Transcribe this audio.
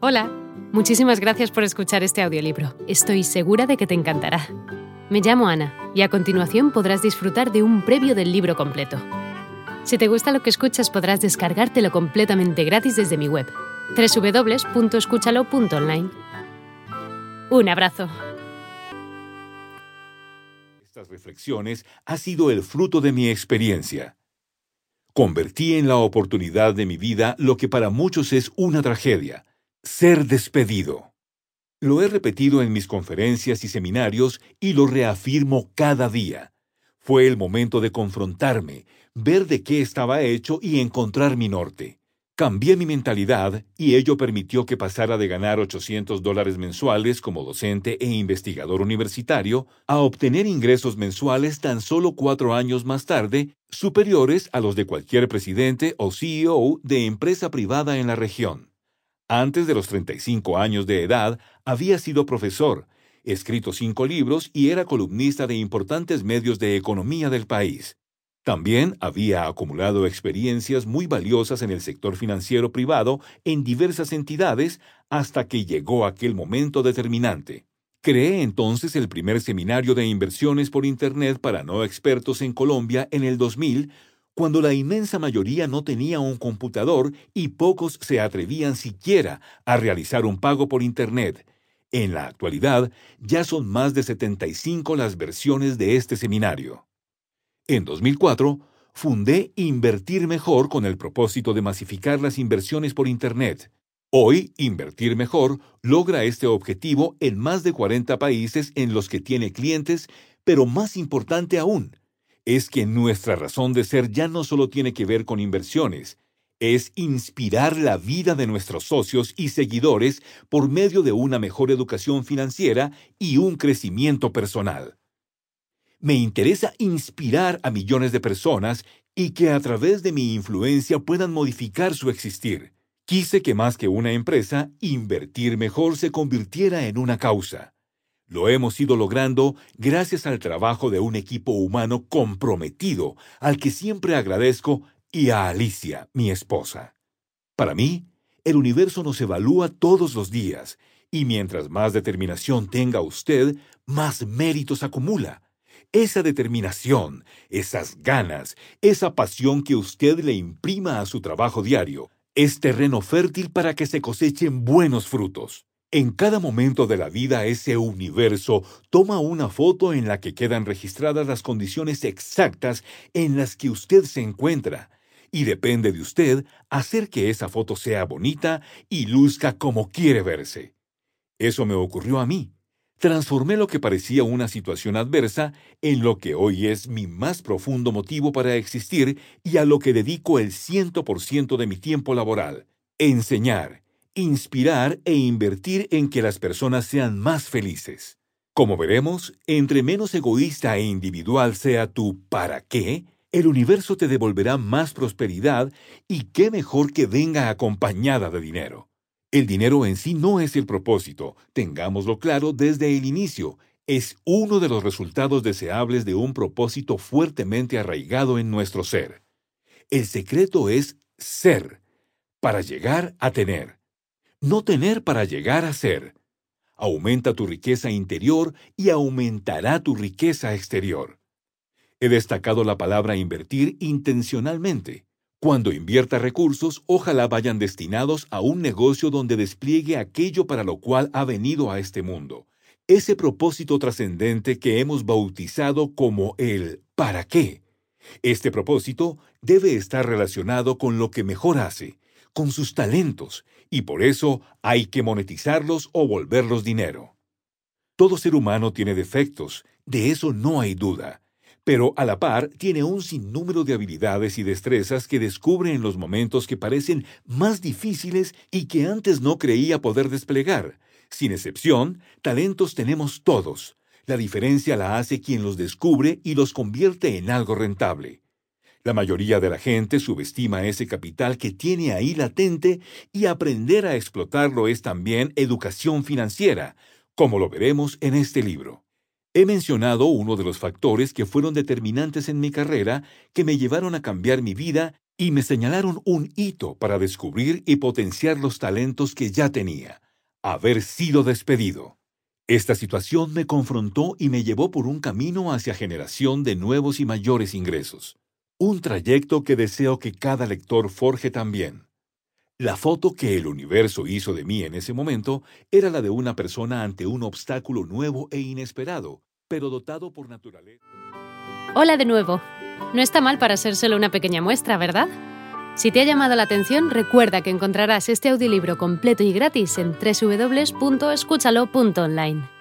Hola, muchísimas gracias por escuchar este audiolibro. Estoy segura de que te encantará. Me llamo Ana y a continuación podrás disfrutar de un previo del libro completo. Si te gusta lo que escuchas podrás descargártelo completamente gratis desde mi web, www.escúchalo.online. Un abrazo. Estas reflexiones ha sido el fruto de mi experiencia. Convertí en la oportunidad de mi vida lo que para muchos es una tragedia ser despedido. Lo he repetido en mis conferencias y seminarios y lo reafirmo cada día. Fue el momento de confrontarme, ver de qué estaba hecho y encontrar mi norte. Cambié mi mentalidad y ello permitió que pasara de ganar 800 dólares mensuales como docente e investigador universitario a obtener ingresos mensuales tan solo cuatro años más tarde, superiores a los de cualquier presidente o CEO de empresa privada en la región. Antes de los 35 años de edad, había sido profesor, escrito cinco libros y era columnista de importantes medios de economía del país. También había acumulado experiencias muy valiosas en el sector financiero privado en diversas entidades hasta que llegó aquel momento determinante. Creé entonces el primer seminario de inversiones por Internet para no expertos en Colombia en el 2000 cuando la inmensa mayoría no tenía un computador y pocos se atrevían siquiera a realizar un pago por Internet. En la actualidad, ya son más de 75 las versiones de este seminario. En 2004, fundé Invertir Mejor con el propósito de masificar las inversiones por Internet. Hoy, Invertir Mejor logra este objetivo en más de 40 países en los que tiene clientes, pero más importante aún, es que nuestra razón de ser ya no solo tiene que ver con inversiones, es inspirar la vida de nuestros socios y seguidores por medio de una mejor educación financiera y un crecimiento personal. Me interesa inspirar a millones de personas y que a través de mi influencia puedan modificar su existir. Quise que más que una empresa, invertir mejor se convirtiera en una causa. Lo hemos ido logrando gracias al trabajo de un equipo humano comprometido, al que siempre agradezco, y a Alicia, mi esposa. Para mí, el universo nos evalúa todos los días, y mientras más determinación tenga usted, más méritos acumula. Esa determinación, esas ganas, esa pasión que usted le imprima a su trabajo diario, es terreno fértil para que se cosechen buenos frutos. En cada momento de la vida ese universo toma una foto en la que quedan registradas las condiciones exactas en las que usted se encuentra, y depende de usted hacer que esa foto sea bonita y luzca como quiere verse. Eso me ocurrió a mí. Transformé lo que parecía una situación adversa en lo que hoy es mi más profundo motivo para existir y a lo que dedico el ciento por ciento de mi tiempo laboral, enseñar inspirar e invertir en que las personas sean más felices. Como veremos, entre menos egoísta e individual sea tu para qué, el universo te devolverá más prosperidad y qué mejor que venga acompañada de dinero. El dinero en sí no es el propósito, tengámoslo claro desde el inicio, es uno de los resultados deseables de un propósito fuertemente arraigado en nuestro ser. El secreto es ser, para llegar a tener no tener para llegar a ser. Aumenta tu riqueza interior y aumentará tu riqueza exterior. He destacado la palabra invertir intencionalmente. Cuando invierta recursos, ojalá vayan destinados a un negocio donde despliegue aquello para lo cual ha venido a este mundo. Ese propósito trascendente que hemos bautizado como el ¿para qué? Este propósito debe estar relacionado con lo que mejor hace, con sus talentos, y por eso hay que monetizarlos o volverlos dinero. Todo ser humano tiene defectos, de eso no hay duda, pero a la par tiene un sinnúmero de habilidades y destrezas que descubre en los momentos que parecen más difíciles y que antes no creía poder desplegar. Sin excepción, talentos tenemos todos. La diferencia la hace quien los descubre y los convierte en algo rentable. La mayoría de la gente subestima ese capital que tiene ahí latente y aprender a explotarlo es también educación financiera, como lo veremos en este libro. He mencionado uno de los factores que fueron determinantes en mi carrera que me llevaron a cambiar mi vida y me señalaron un hito para descubrir y potenciar los talentos que ya tenía, haber sido despedido. Esta situación me confrontó y me llevó por un camino hacia generación de nuevos y mayores ingresos. Un trayecto que deseo que cada lector forje también. La foto que el universo hizo de mí en ese momento era la de una persona ante un obstáculo nuevo e inesperado, pero dotado por naturaleza. Hola de nuevo. No está mal para ser solo una pequeña muestra, ¿verdad? Si te ha llamado la atención, recuerda que encontrarás este audiolibro completo y gratis en www.escúchalo.online.